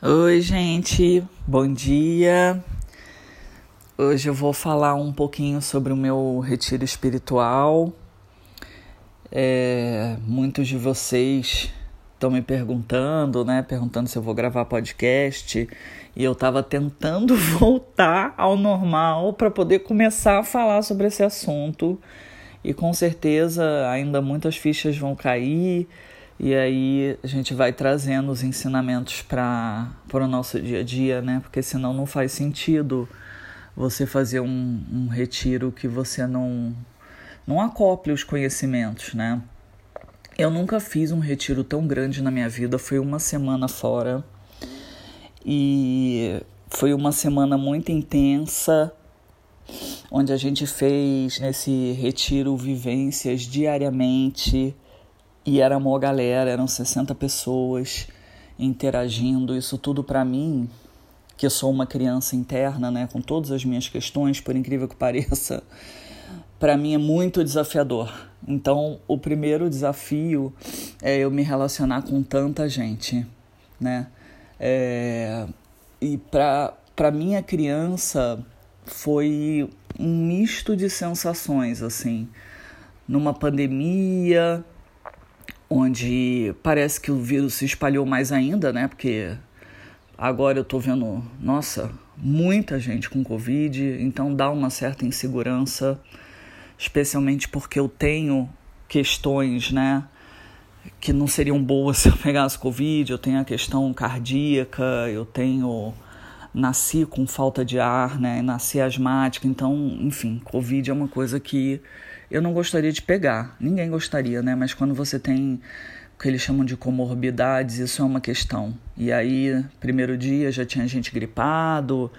Oi, gente, bom dia. Hoje eu vou falar um pouquinho sobre o meu retiro espiritual. É, muitos de vocês estão me perguntando, né? Perguntando se eu vou gravar podcast. E eu estava tentando voltar ao normal para poder começar a falar sobre esse assunto. E com certeza ainda muitas fichas vão cair e aí a gente vai trazendo os ensinamentos para o nosso dia a dia, né? Porque senão não faz sentido você fazer um, um retiro que você não, não acople os conhecimentos, né? Eu nunca fiz um retiro tão grande na minha vida, foi uma semana fora. E foi uma semana muito intensa, onde a gente fez nesse retiro vivências diariamente e era uma galera, eram 60 pessoas interagindo. Isso tudo para mim, que eu sou uma criança interna, né, com todas as minhas questões, por incrível que pareça, para mim é muito desafiador. Então, o primeiro desafio é eu me relacionar com tanta gente, né? É, e para minha criança foi um misto de sensações, assim, numa pandemia, onde parece que o vírus se espalhou mais ainda, né? Porque agora eu tô vendo, nossa, muita gente com Covid, então dá uma certa insegurança, especialmente porque eu tenho questões, né? Que não seriam boas se eu pegasse Covid, eu tenho a questão cardíaca, eu tenho. Nasci com falta de ar, né? Nasci asmática, então, enfim, Covid é uma coisa que eu não gostaria de pegar. Ninguém gostaria, né? Mas quando você tem o que eles chamam de comorbidades, isso é uma questão. E aí, primeiro dia já tinha gente gripado,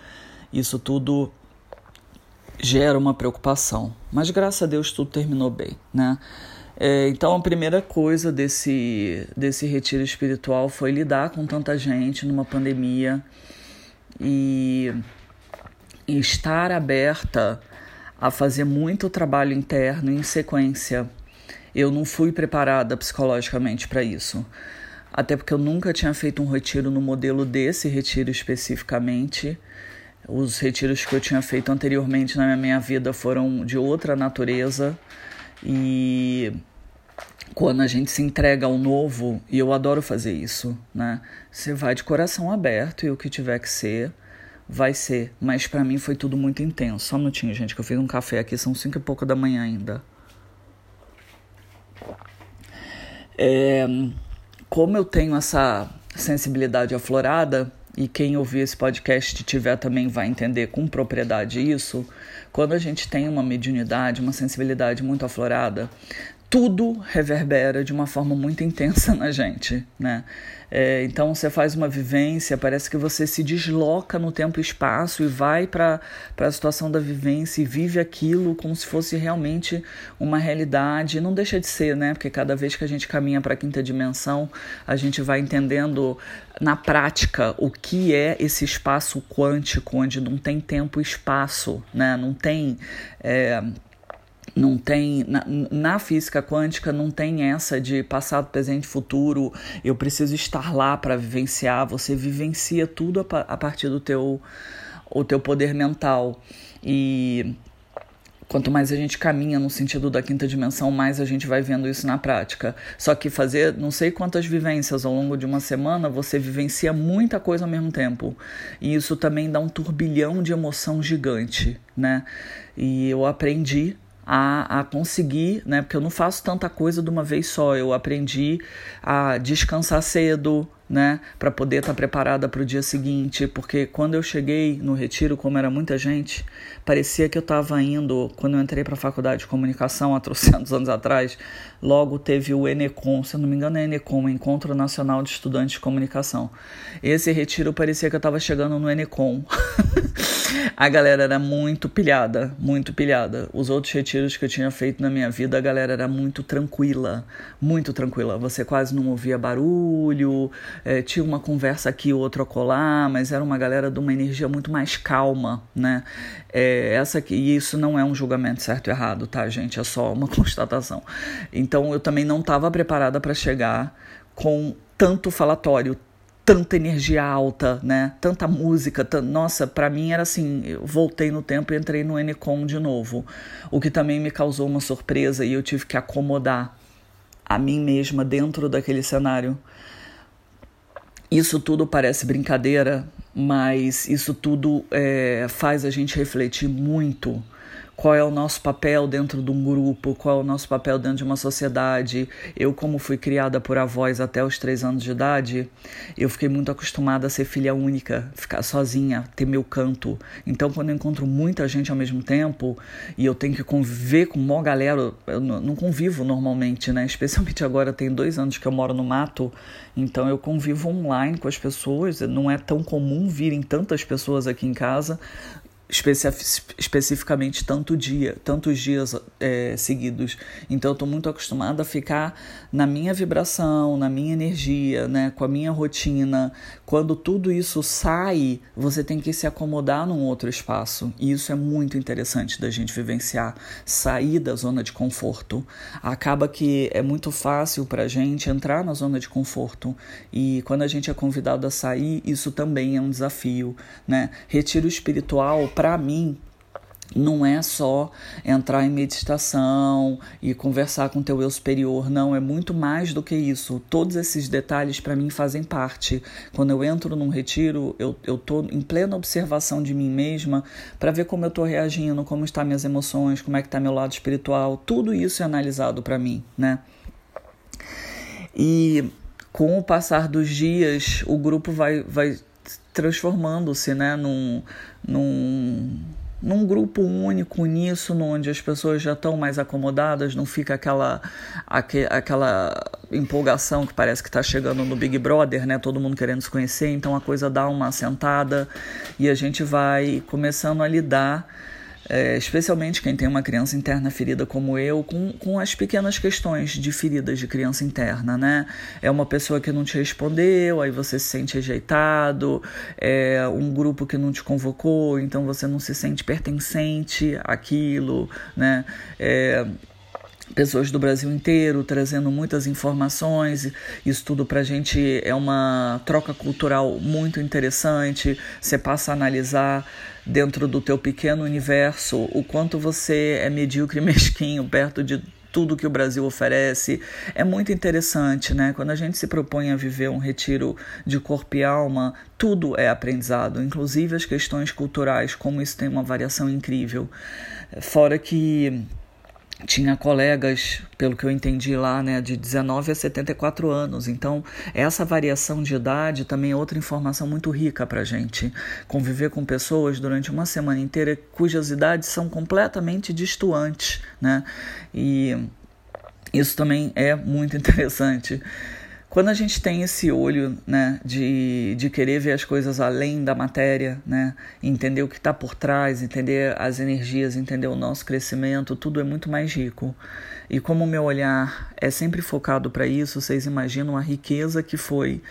isso tudo gera uma preocupação. Mas graças a Deus tudo terminou bem, né? É, então a primeira coisa desse, desse retiro espiritual foi lidar com tanta gente numa pandemia e, e estar aberta a fazer muito trabalho interno em sequência. Eu não fui preparada psicologicamente para isso. Até porque eu nunca tinha feito um retiro no modelo desse retiro especificamente. Os retiros que eu tinha feito anteriormente na minha vida foram de outra natureza. E quando a gente se entrega ao novo, e eu adoro fazer isso, né? Você vai de coração aberto e o que tiver que ser, vai ser, mas para mim foi tudo muito intenso. Só um minutinho, gente, que eu fiz um café aqui, são cinco e pouco da manhã ainda. É, como eu tenho essa sensibilidade aflorada, e quem ouvir esse podcast tiver também vai entender com propriedade isso, quando a gente tem uma mediunidade, uma sensibilidade muito aflorada, tudo reverbera de uma forma muito intensa na gente, né? É, então você faz uma vivência, parece que você se desloca no tempo e espaço e vai para a situação da vivência e vive aquilo como se fosse realmente uma realidade. Não deixa de ser, né? Porque cada vez que a gente caminha para a quinta dimensão, a gente vai entendendo na prática o que é esse espaço quântico, onde não tem tempo e espaço, né? Não tem. É, não tem na, na, física quântica não tem essa de passado, presente, futuro. Eu preciso estar lá para vivenciar. Você vivencia tudo a, a, partir do teu o teu poder mental e quanto mais a gente caminha no sentido da quinta dimensão, mais a gente vai vendo isso na prática. Só que fazer não sei quantas vivências ao longo de uma semana, você vivencia muita coisa ao mesmo tempo. E isso também dá um turbilhão de emoção gigante, né? E eu aprendi a, a conseguir, né? Porque eu não faço tanta coisa de uma vez só. Eu aprendi a descansar cedo, né, para poder estar tá preparada para o dia seguinte, porque quando eu cheguei no retiro, como era muita gente, parecia que eu estava indo, quando eu entrei para a faculdade de comunicação há 300 anos atrás, logo teve o Enecom, se eu não me engano é Enecom, Encontro Nacional de Estudantes de Comunicação. Esse retiro parecia que eu estava chegando no Enecom. a galera era muito pilhada, muito pilhada. Os outros retiros que eu tinha feito na minha vida, a galera era muito tranquila, muito tranquila. Você quase não ouvia barulho, é, tinha uma conversa aqui, outra colar, mas era uma galera de uma energia muito mais calma, né? É, essa aqui, e isso não é um julgamento certo e errado, tá, gente? É só uma constatação. Então eu também não estava preparada para chegar com tanto falatório, tanta energia alta, né? Tanta música, nossa, para mim era assim, eu voltei no tempo e entrei no Enicom de novo, o que também me causou uma surpresa e eu tive que acomodar a mim mesma dentro daquele cenário. Isso tudo parece brincadeira, mas isso tudo é, faz a gente refletir muito qual é o nosso papel dentro de um grupo, qual é o nosso papel dentro de uma sociedade. Eu, como fui criada por avós até os três anos de idade, eu fiquei muito acostumada a ser filha única, ficar sozinha, ter meu canto. Então, quando eu encontro muita gente ao mesmo tempo e eu tenho que conviver com uma galera, eu não convivo normalmente, né? Especialmente agora, tem dois anos que eu moro no mato, então eu convivo online com as pessoas. Não é tão comum virem tantas pessoas aqui em casa, especificamente tanto dia, tantos dias é, seguidos. Então eu estou muito acostumada a ficar na minha vibração, na minha energia, né, com a minha rotina. Quando tudo isso sai, você tem que se acomodar num outro espaço. E isso é muito interessante da gente vivenciar, sair da zona de conforto. Acaba que é muito fácil para a gente entrar na zona de conforto. E quando a gente é convidado a sair, isso também é um desafio, né? Retiro espiritual para mim, não é só entrar em meditação e conversar com teu eu superior, não, é muito mais do que isso. Todos esses detalhes para mim fazem parte. Quando eu entro num retiro, eu eu tô em plena observação de mim mesma para ver como eu tô reagindo, como estão minhas emoções, como é que tá meu lado espiritual. Tudo isso é analisado para mim, né? E com o passar dos dias, o grupo vai vai transformando-se né, num, num, num grupo único, uníssono, onde as pessoas já estão mais acomodadas, não fica aquela, aqu aquela empolgação que parece que está chegando no Big Brother, né? Todo mundo querendo se conhecer, então a coisa dá uma assentada e a gente vai começando a lidar é, especialmente quem tem uma criança interna ferida como eu, com, com as pequenas questões de feridas de criança interna, né? É uma pessoa que não te respondeu, aí você se sente rejeitado, é um grupo que não te convocou, então você não se sente pertencente àquilo, né? É, pessoas do Brasil inteiro trazendo muitas informações. Isso tudo para a gente é uma troca cultural muito interessante. Você passa a analisar dentro do teu pequeno universo o quanto você é medíocre e mesquinho perto de tudo que o Brasil oferece. É muito interessante, né? Quando a gente se propõe a viver um retiro de corpo e alma, tudo é aprendizado, inclusive as questões culturais, como isso tem uma variação incrível. Fora que tinha colegas, pelo que eu entendi lá, né, de 19 a 74 anos. Então, essa variação de idade também é outra informação muito rica para gente. Conviver com pessoas durante uma semana inteira cujas idades são completamente distantes, né? E isso também é muito interessante. Quando a gente tem esse olho né, de, de querer ver as coisas além da matéria, né, entender o que está por trás, entender as energias, entender o nosso crescimento, tudo é muito mais rico. E como o meu olhar é sempre focado para isso, vocês imaginam a riqueza que foi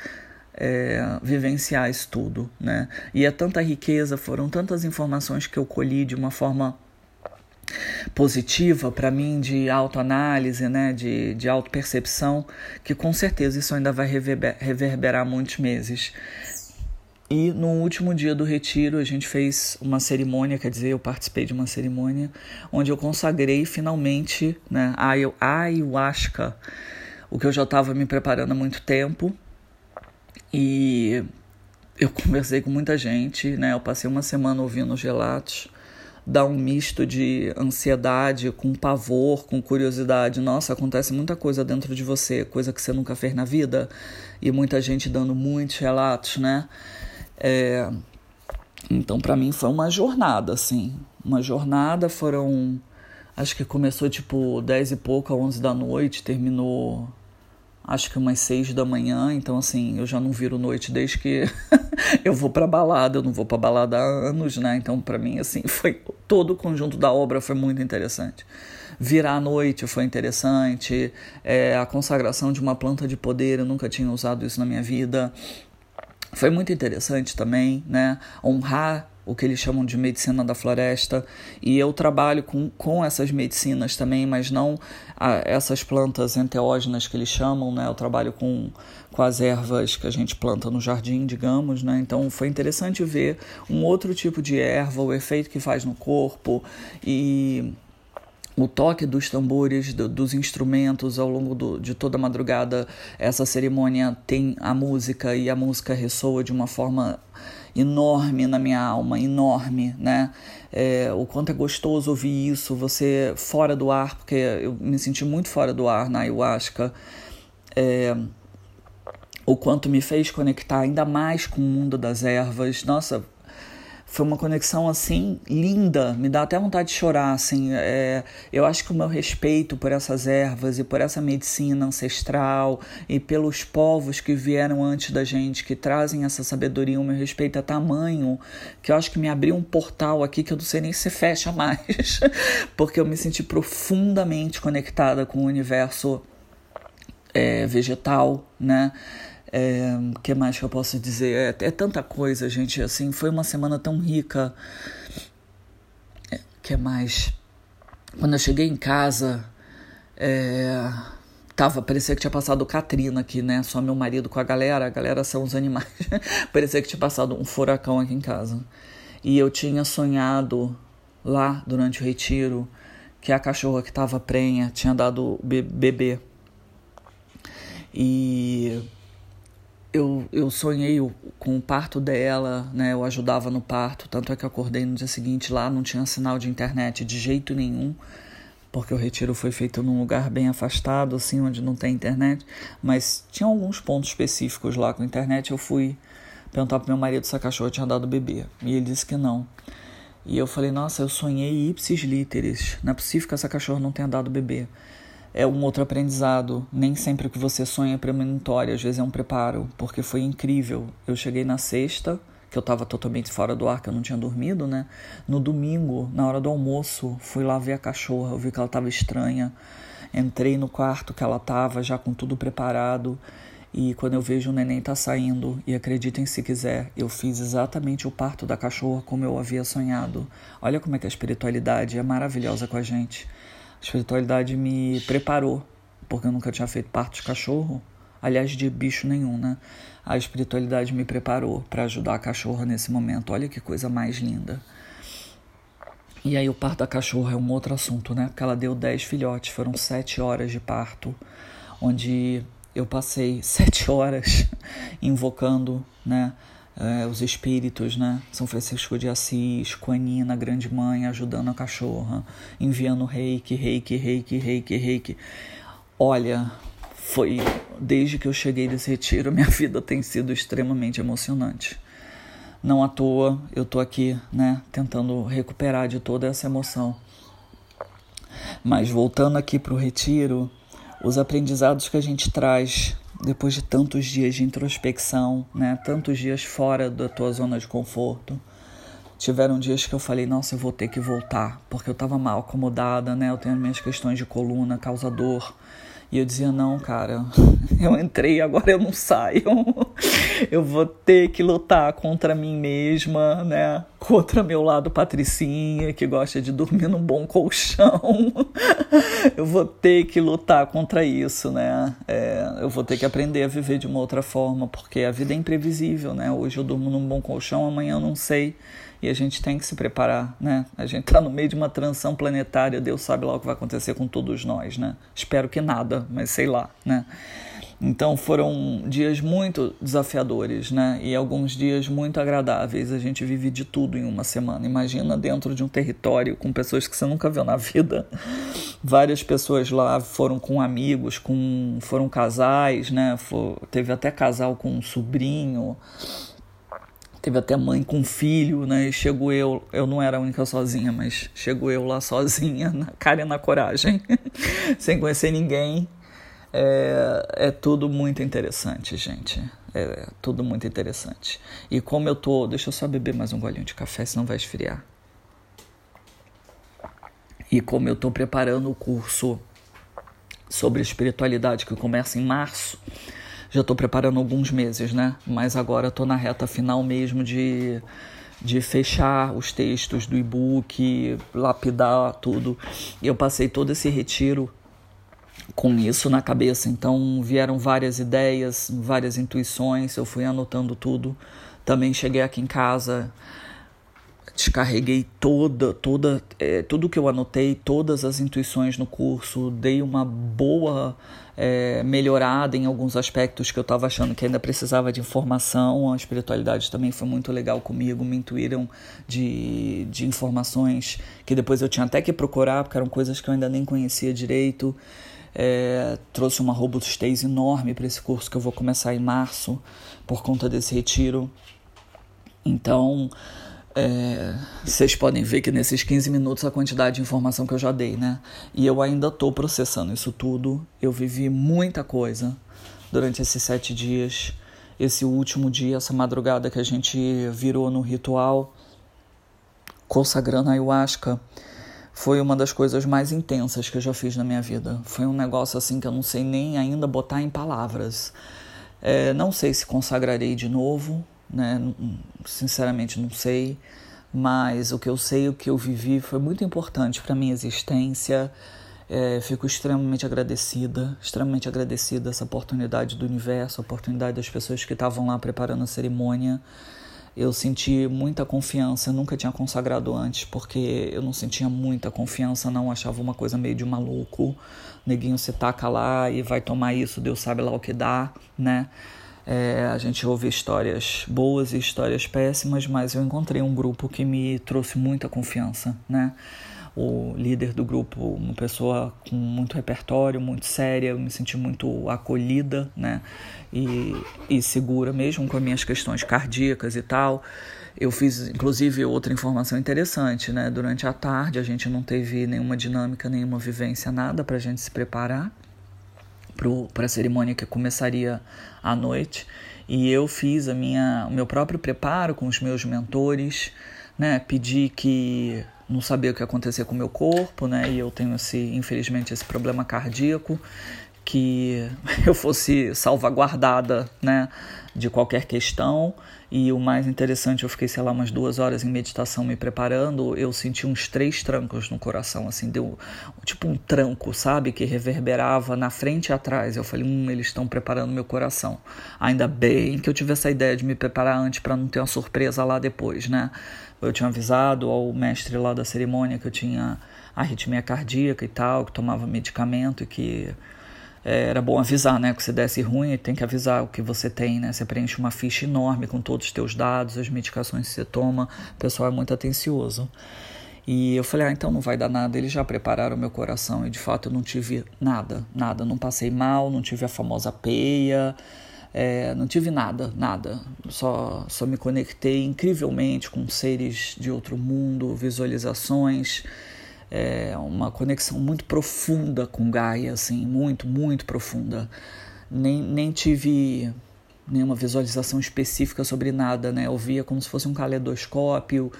é, vivenciar isso tudo. Né? E é tanta riqueza, foram tantas informações que eu colhi de uma forma positiva para mim de autoanálise, né, de, de autopercepção, que com certeza isso ainda vai reverber, reverberar muitos meses. E no último dia do retiro a gente fez uma cerimônia, quer dizer, eu participei de uma cerimônia onde eu consagrei finalmente né, a ayahuasca, o que eu já estava me preparando há muito tempo. E eu conversei com muita gente, né? Eu passei uma semana ouvindo os relatos dá um misto de ansiedade com pavor, com curiosidade. Nossa, acontece muita coisa dentro de você, coisa que você nunca fez na vida, e muita gente dando muitos relatos, né? É... Então, para mim, foi uma jornada, assim. Uma jornada, foram. Acho que começou tipo 10 e pouco, 11 da noite, terminou acho que umas seis da manhã, então assim, eu já não viro noite desde que eu vou para balada, eu não vou para balada há anos, né? Então para mim assim, foi todo o conjunto da obra foi muito interessante. Virar à noite foi interessante, é, a consagração de uma planta de poder, eu nunca tinha usado isso na minha vida. Foi muito interessante também, né? Honrar o que eles chamam de medicina da floresta, e eu trabalho com, com essas medicinas também, mas não a, essas plantas enteógenas que eles chamam, né? Eu trabalho com, com as ervas que a gente planta no jardim, digamos, né? Então foi interessante ver um outro tipo de erva, o efeito que faz no corpo e o toque dos tambores, do, dos instrumentos ao longo do, de toda a madrugada. Essa cerimônia tem a música e a música ressoa de uma forma enorme na minha alma, enorme, né? É, o quanto é gostoso ouvir isso, você fora do ar, porque eu me senti muito fora do ar na ayahuasca. É, o quanto me fez conectar ainda mais com o mundo das ervas. Nossa, foi uma conexão assim linda, me dá até vontade de chorar. Assim, é, eu acho que o meu respeito por essas ervas e por essa medicina ancestral e pelos povos que vieram antes da gente, que trazem essa sabedoria, o meu respeito é tamanho que eu acho que me abriu um portal aqui que eu não sei nem se fecha mais, porque eu me senti profundamente conectada com o universo é, vegetal, né? É, que mais que eu posso dizer? É, é, tanta coisa, gente. Assim, foi uma semana tão rica. É, que mais? Quando eu cheguei em casa, é, tava, parecia que tinha passado Katrina aqui, né? Só meu marido com a galera. A galera são os animais. parecia que tinha passado um furacão aqui em casa. E eu tinha sonhado lá durante o retiro que a cachorra que estava prenha tinha dado bebê. E eu, eu sonhei com o parto dela, né? Eu ajudava no parto, tanto é que acordei no dia seguinte lá, não tinha sinal de internet de jeito nenhum, porque o retiro foi feito num lugar bem afastado, assim, onde não tem internet, mas tinha alguns pontos específicos lá com internet. Eu fui perguntar pro meu marido se a cachorra tinha dado bebê, e ele disse que não. E eu falei, nossa, eu sonhei ipsis literis, não é possível que essa cachorra não tenha dado bebê é um outro aprendizado. Nem sempre o que você sonha é premonitório, às vezes é um preparo, porque foi incrível. Eu cheguei na sexta, que eu estava totalmente fora do ar, que eu não tinha dormido, né? No domingo, na hora do almoço, fui lá ver a cachorra, eu vi que ela estava estranha. Entrei no quarto que ela estava, já com tudo preparado. E quando eu vejo o neném tá saindo, e acreditem se quiser, eu fiz exatamente o parto da cachorra como eu havia sonhado. Olha como é que a espiritualidade é maravilhosa com a gente. A espiritualidade me preparou, porque eu nunca tinha feito parte de cachorro, aliás, de bicho nenhum, né? A espiritualidade me preparou para ajudar a cachorra nesse momento. Olha que coisa mais linda. E aí o parto da cachorra é um outro assunto, né? Porque ela deu 10 filhotes, foram 7 horas de parto, onde eu passei 7 horas invocando, né? É, os espíritos, né? São Francisco de Assis, Quanina, Grande Mãe, ajudando a cachorra, enviando reiki, reiki, reiki, reiki, reiki. Olha, foi desde que eu cheguei desse retiro, minha vida tem sido extremamente emocionante. Não à toa eu tô aqui, né, tentando recuperar de toda essa emoção. Mas voltando aqui para o retiro, os aprendizados que a gente traz depois de tantos dias de introspecção, né? Tantos dias fora da tua zona de conforto. Tiveram dias que eu falei, nossa, eu vou ter que voltar, porque eu estava mal acomodada, né? Eu tenho minhas questões de coluna, causa dor. E eu dizia, não, cara, eu entrei, agora eu não saio. Eu vou ter que lutar contra mim mesma, né? Contra meu lado patricinha, que gosta de dormir num bom colchão. Eu vou ter que lutar contra isso, né? É, eu vou ter que aprender a viver de uma outra forma, porque a vida é imprevisível, né? Hoje eu durmo num bom colchão, amanhã eu não sei e a gente tem que se preparar, né? A gente está no meio de uma transição planetária, Deus sabe lá o que vai acontecer com todos nós, né? Espero que nada, mas sei lá, né? Então foram dias muito desafiadores, né? E alguns dias muito agradáveis. A gente vive de tudo em uma semana. Imagina dentro de um território com pessoas que você nunca viu na vida. Várias pessoas lá foram com amigos, com foram casais, né? For, teve até casal com um sobrinho. Teve até mãe com filho, né? E chego eu, eu não era a única sozinha, mas chego eu lá sozinha, na cara e na coragem, sem conhecer ninguém. É, é tudo muito interessante, gente. É tudo muito interessante. E como eu tô. Deixa eu só beber mais um golinho de café, senão vai esfriar. E como eu tô preparando o curso sobre espiritualidade que começa em março já estou preparando alguns meses, né? Mas agora estou na reta final mesmo de, de fechar os textos do e-book, lapidar tudo. E eu passei todo esse retiro com isso na cabeça. Então vieram várias ideias, várias intuições, eu fui anotando tudo. Também cheguei aqui em casa, descarreguei toda, toda, é, tudo que eu anotei, todas as intuições no curso, dei uma boa é, melhorada em alguns aspectos que eu estava achando que ainda precisava de informação. A espiritualidade também foi muito legal comigo, me intuíram de, de informações que depois eu tinha até que procurar, porque eram coisas que eu ainda nem conhecia direito. É, trouxe uma robustez enorme para esse curso que eu vou começar em março, por conta desse retiro. Então, é, vocês podem ver que nesses 15 minutos a quantidade de informação que eu já dei, né? E eu ainda estou processando isso tudo. Eu vivi muita coisa durante esses sete dias. Esse último dia, essa madrugada que a gente virou no ritual, consagrando a ayahuasca, foi uma das coisas mais intensas que eu já fiz na minha vida. Foi um negócio assim que eu não sei nem ainda botar em palavras. É, não sei se consagrarei de novo, né? Sinceramente não sei, mas o que eu sei, o que eu vivi foi muito importante para minha existência. É, fico extremamente agradecida, extremamente agradecida essa oportunidade do universo, a oportunidade das pessoas que estavam lá preparando a cerimônia. Eu senti muita confiança, eu nunca tinha consagrado antes, porque eu não sentia muita confiança, não achava uma coisa meio de maluco. Neguinho se taca lá e vai tomar isso, Deus sabe lá o que dá, né? É, a gente ouve histórias boas e histórias péssimas, mas eu encontrei um grupo que me trouxe muita confiança, né? O líder do grupo, uma pessoa com muito repertório, muito séria, eu me senti muito acolhida, né? E, e segura, mesmo com as minhas questões cardíacas e tal. Eu fiz, inclusive, outra informação interessante, né? Durante a tarde a gente não teve nenhuma dinâmica, nenhuma vivência, nada para a gente se preparar para a cerimônia que começaria à noite. E eu fiz a minha, o meu próprio preparo com os meus mentores, né? Pedi que não sabia o que acontecer com o meu corpo, né? E eu tenho esse, infelizmente, esse problema cardíaco que eu fosse salvaguardada, né, de qualquer questão. E o mais interessante, eu fiquei, sei lá, umas duas horas em meditação me preparando. Eu senti uns três trancos no coração, assim, deu tipo um tranco, sabe, que reverberava na frente e atrás. Eu falei, hum, eles estão preparando meu coração. Ainda bem que eu tive essa ideia de me preparar antes para não ter uma surpresa lá depois, né? Eu tinha avisado ao mestre lá da cerimônia que eu tinha arritmia cardíaca e tal, que tomava medicamento e que era bom avisar, né? Que se desse ruim, tem que avisar o que você tem, né? Você preenche uma ficha enorme com todos os teus dados, as medicações que você toma. O pessoal é muito atencioso. E eu falei, ah, então não vai dar nada. Eles já prepararam meu coração e de fato eu não tive nada, nada. Não passei mal, não tive a famosa peia, é, não tive nada, nada. Só, só me conectei incrivelmente com seres de outro mundo, visualizações é, uma conexão muito profunda com Gaia, assim, muito, muito profunda. Nem, nem tive nenhuma visualização específica sobre nada, né? Eu via como se fosse um caleidoscópio,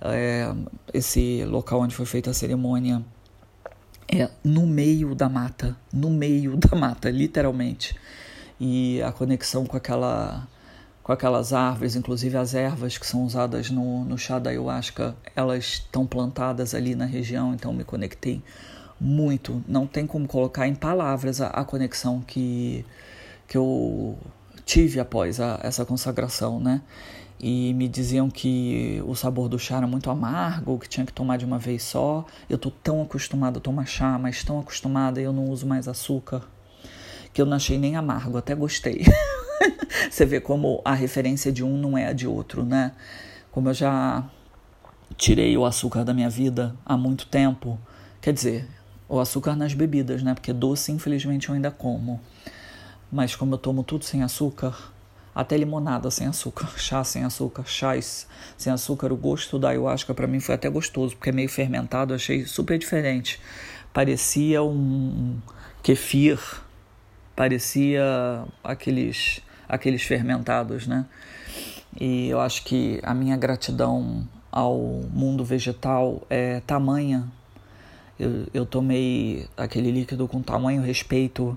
é, esse local onde foi feita a cerimônia é no meio da mata, no meio da mata, literalmente. E a conexão com aquela com aquelas árvores, inclusive as ervas que são usadas no, no chá da ayahuasca, elas estão plantadas ali na região, então me conectei muito. Não tem como colocar em palavras a, a conexão que, que eu tive após a, essa consagração, né? E me diziam que o sabor do chá era muito amargo, que tinha que tomar de uma vez só. Eu tô tão acostumada a tomar chá, mas tão acostumada eu não uso mais açúcar, que eu não achei nem amargo, até gostei. Você vê como a referência de um não é a de outro, né? Como eu já tirei o açúcar da minha vida há muito tempo, quer dizer, o açúcar nas bebidas, né? Porque doce, infelizmente, eu ainda como. Mas como eu tomo tudo sem açúcar, até limonada sem açúcar, chá sem açúcar, chás sem açúcar, o gosto da ayahuasca para mim foi até gostoso, porque é meio fermentado, achei super diferente. Parecia um kefir, parecia aqueles aqueles fermentados, né? E eu acho que a minha gratidão ao mundo vegetal é tamanha. Eu, eu tomei aquele líquido com tamanho respeito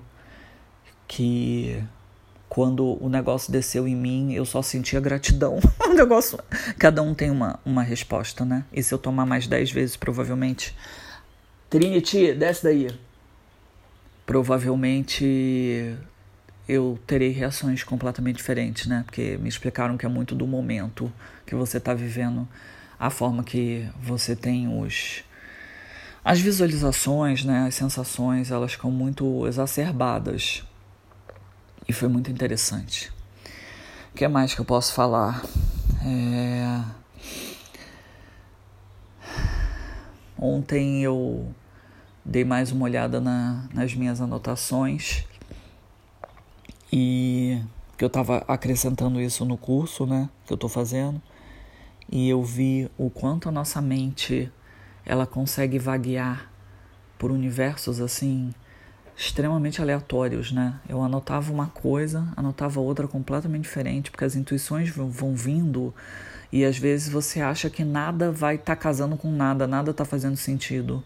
que quando o negócio desceu em mim, eu só sentia gratidão. o negócio, cada um tem uma, uma resposta, né? E se eu tomar mais dez vezes, provavelmente. Trinity, desce daí. Provavelmente eu terei reações completamente diferentes, né? Porque me explicaram que é muito do momento que você está vivendo, a forma que você tem os as visualizações, né, as sensações, elas ficam muito exacerbadas. E foi muito interessante. O que mais que eu posso falar? É... Ontem eu dei mais uma olhada na, nas minhas anotações. E que eu estava acrescentando isso no curso, né, que eu estou fazendo, e eu vi o quanto a nossa mente ela consegue vaguear por universos assim extremamente aleatórios, né? Eu anotava uma coisa, anotava outra completamente diferente, porque as intuições vão vindo e às vezes você acha que nada vai estar tá casando com nada, nada está fazendo sentido,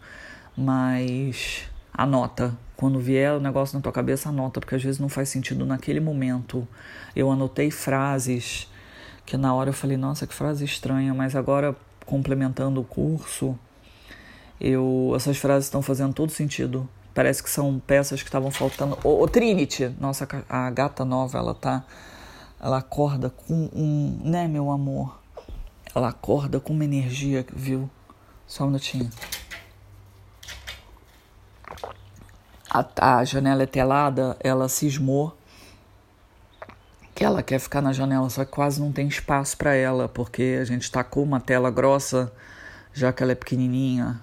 mas anota. Quando vier o negócio na tua cabeça, anota, porque às vezes não faz sentido naquele momento. Eu anotei frases que na hora eu falei, nossa, que frase estranha, mas agora complementando o curso, eu essas frases estão fazendo todo sentido. Parece que são peças que estavam faltando. O, o Trinity, nossa, a gata nova, ela tá ela acorda com um, né, meu amor? Ela acorda com uma energia, viu? Só um minutinho. A, a janela é telada, ela cismou que ela quer ficar na janela, só que quase não tem espaço para ela, porque a gente tacou uma tela grossa, já que ela é pequenininha,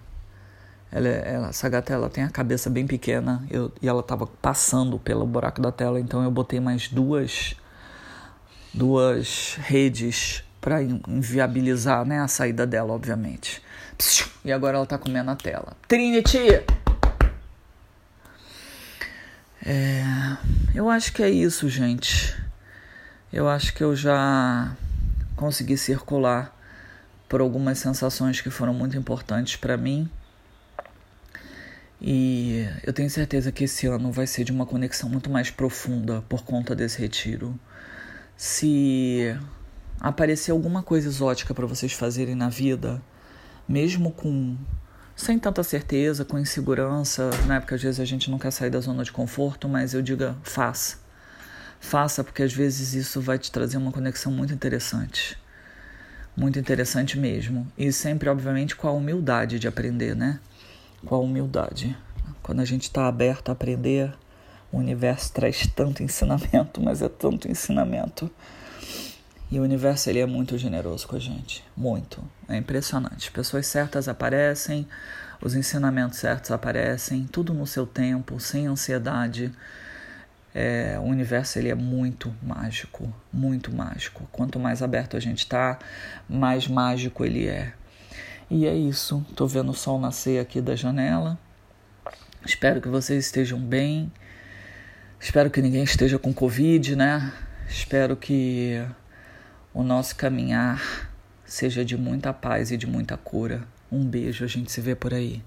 ela, ela, essa gata ela tem a cabeça bem pequena eu, e ela estava passando pelo buraco da tela, então eu botei mais duas duas redes para inviabilizar né, a saída dela, obviamente. E agora ela está comendo a tela. Trinity! É, eu acho que é isso, gente. Eu acho que eu já consegui circular por algumas sensações que foram muito importantes para mim e eu tenho certeza que esse ano vai ser de uma conexão muito mais profunda por conta desse retiro. Se aparecer alguma coisa exótica para vocês fazerem na vida, mesmo com sem tanta certeza, com insegurança, né? Porque às vezes a gente não quer sair da zona de conforto, mas eu diga, faça. Faça, porque às vezes isso vai te trazer uma conexão muito interessante. Muito interessante mesmo. E sempre, obviamente, com a humildade de aprender, né? com a humildade. Quando a gente está aberto a aprender, o universo traz tanto ensinamento, mas é tanto ensinamento. E o universo ele é muito generoso com a gente, muito. É impressionante. Pessoas certas aparecem, os ensinamentos certos aparecem, tudo no seu tempo, sem ansiedade. É, o universo ele é muito mágico, muito mágico. Quanto mais aberto a gente está, mais mágico ele é. E é isso. Tô vendo o sol nascer aqui da janela. Espero que vocês estejam bem. Espero que ninguém esteja com Covid, né? Espero que o nosso caminhar seja de muita paz e de muita cura. Um beijo, a gente se vê por aí.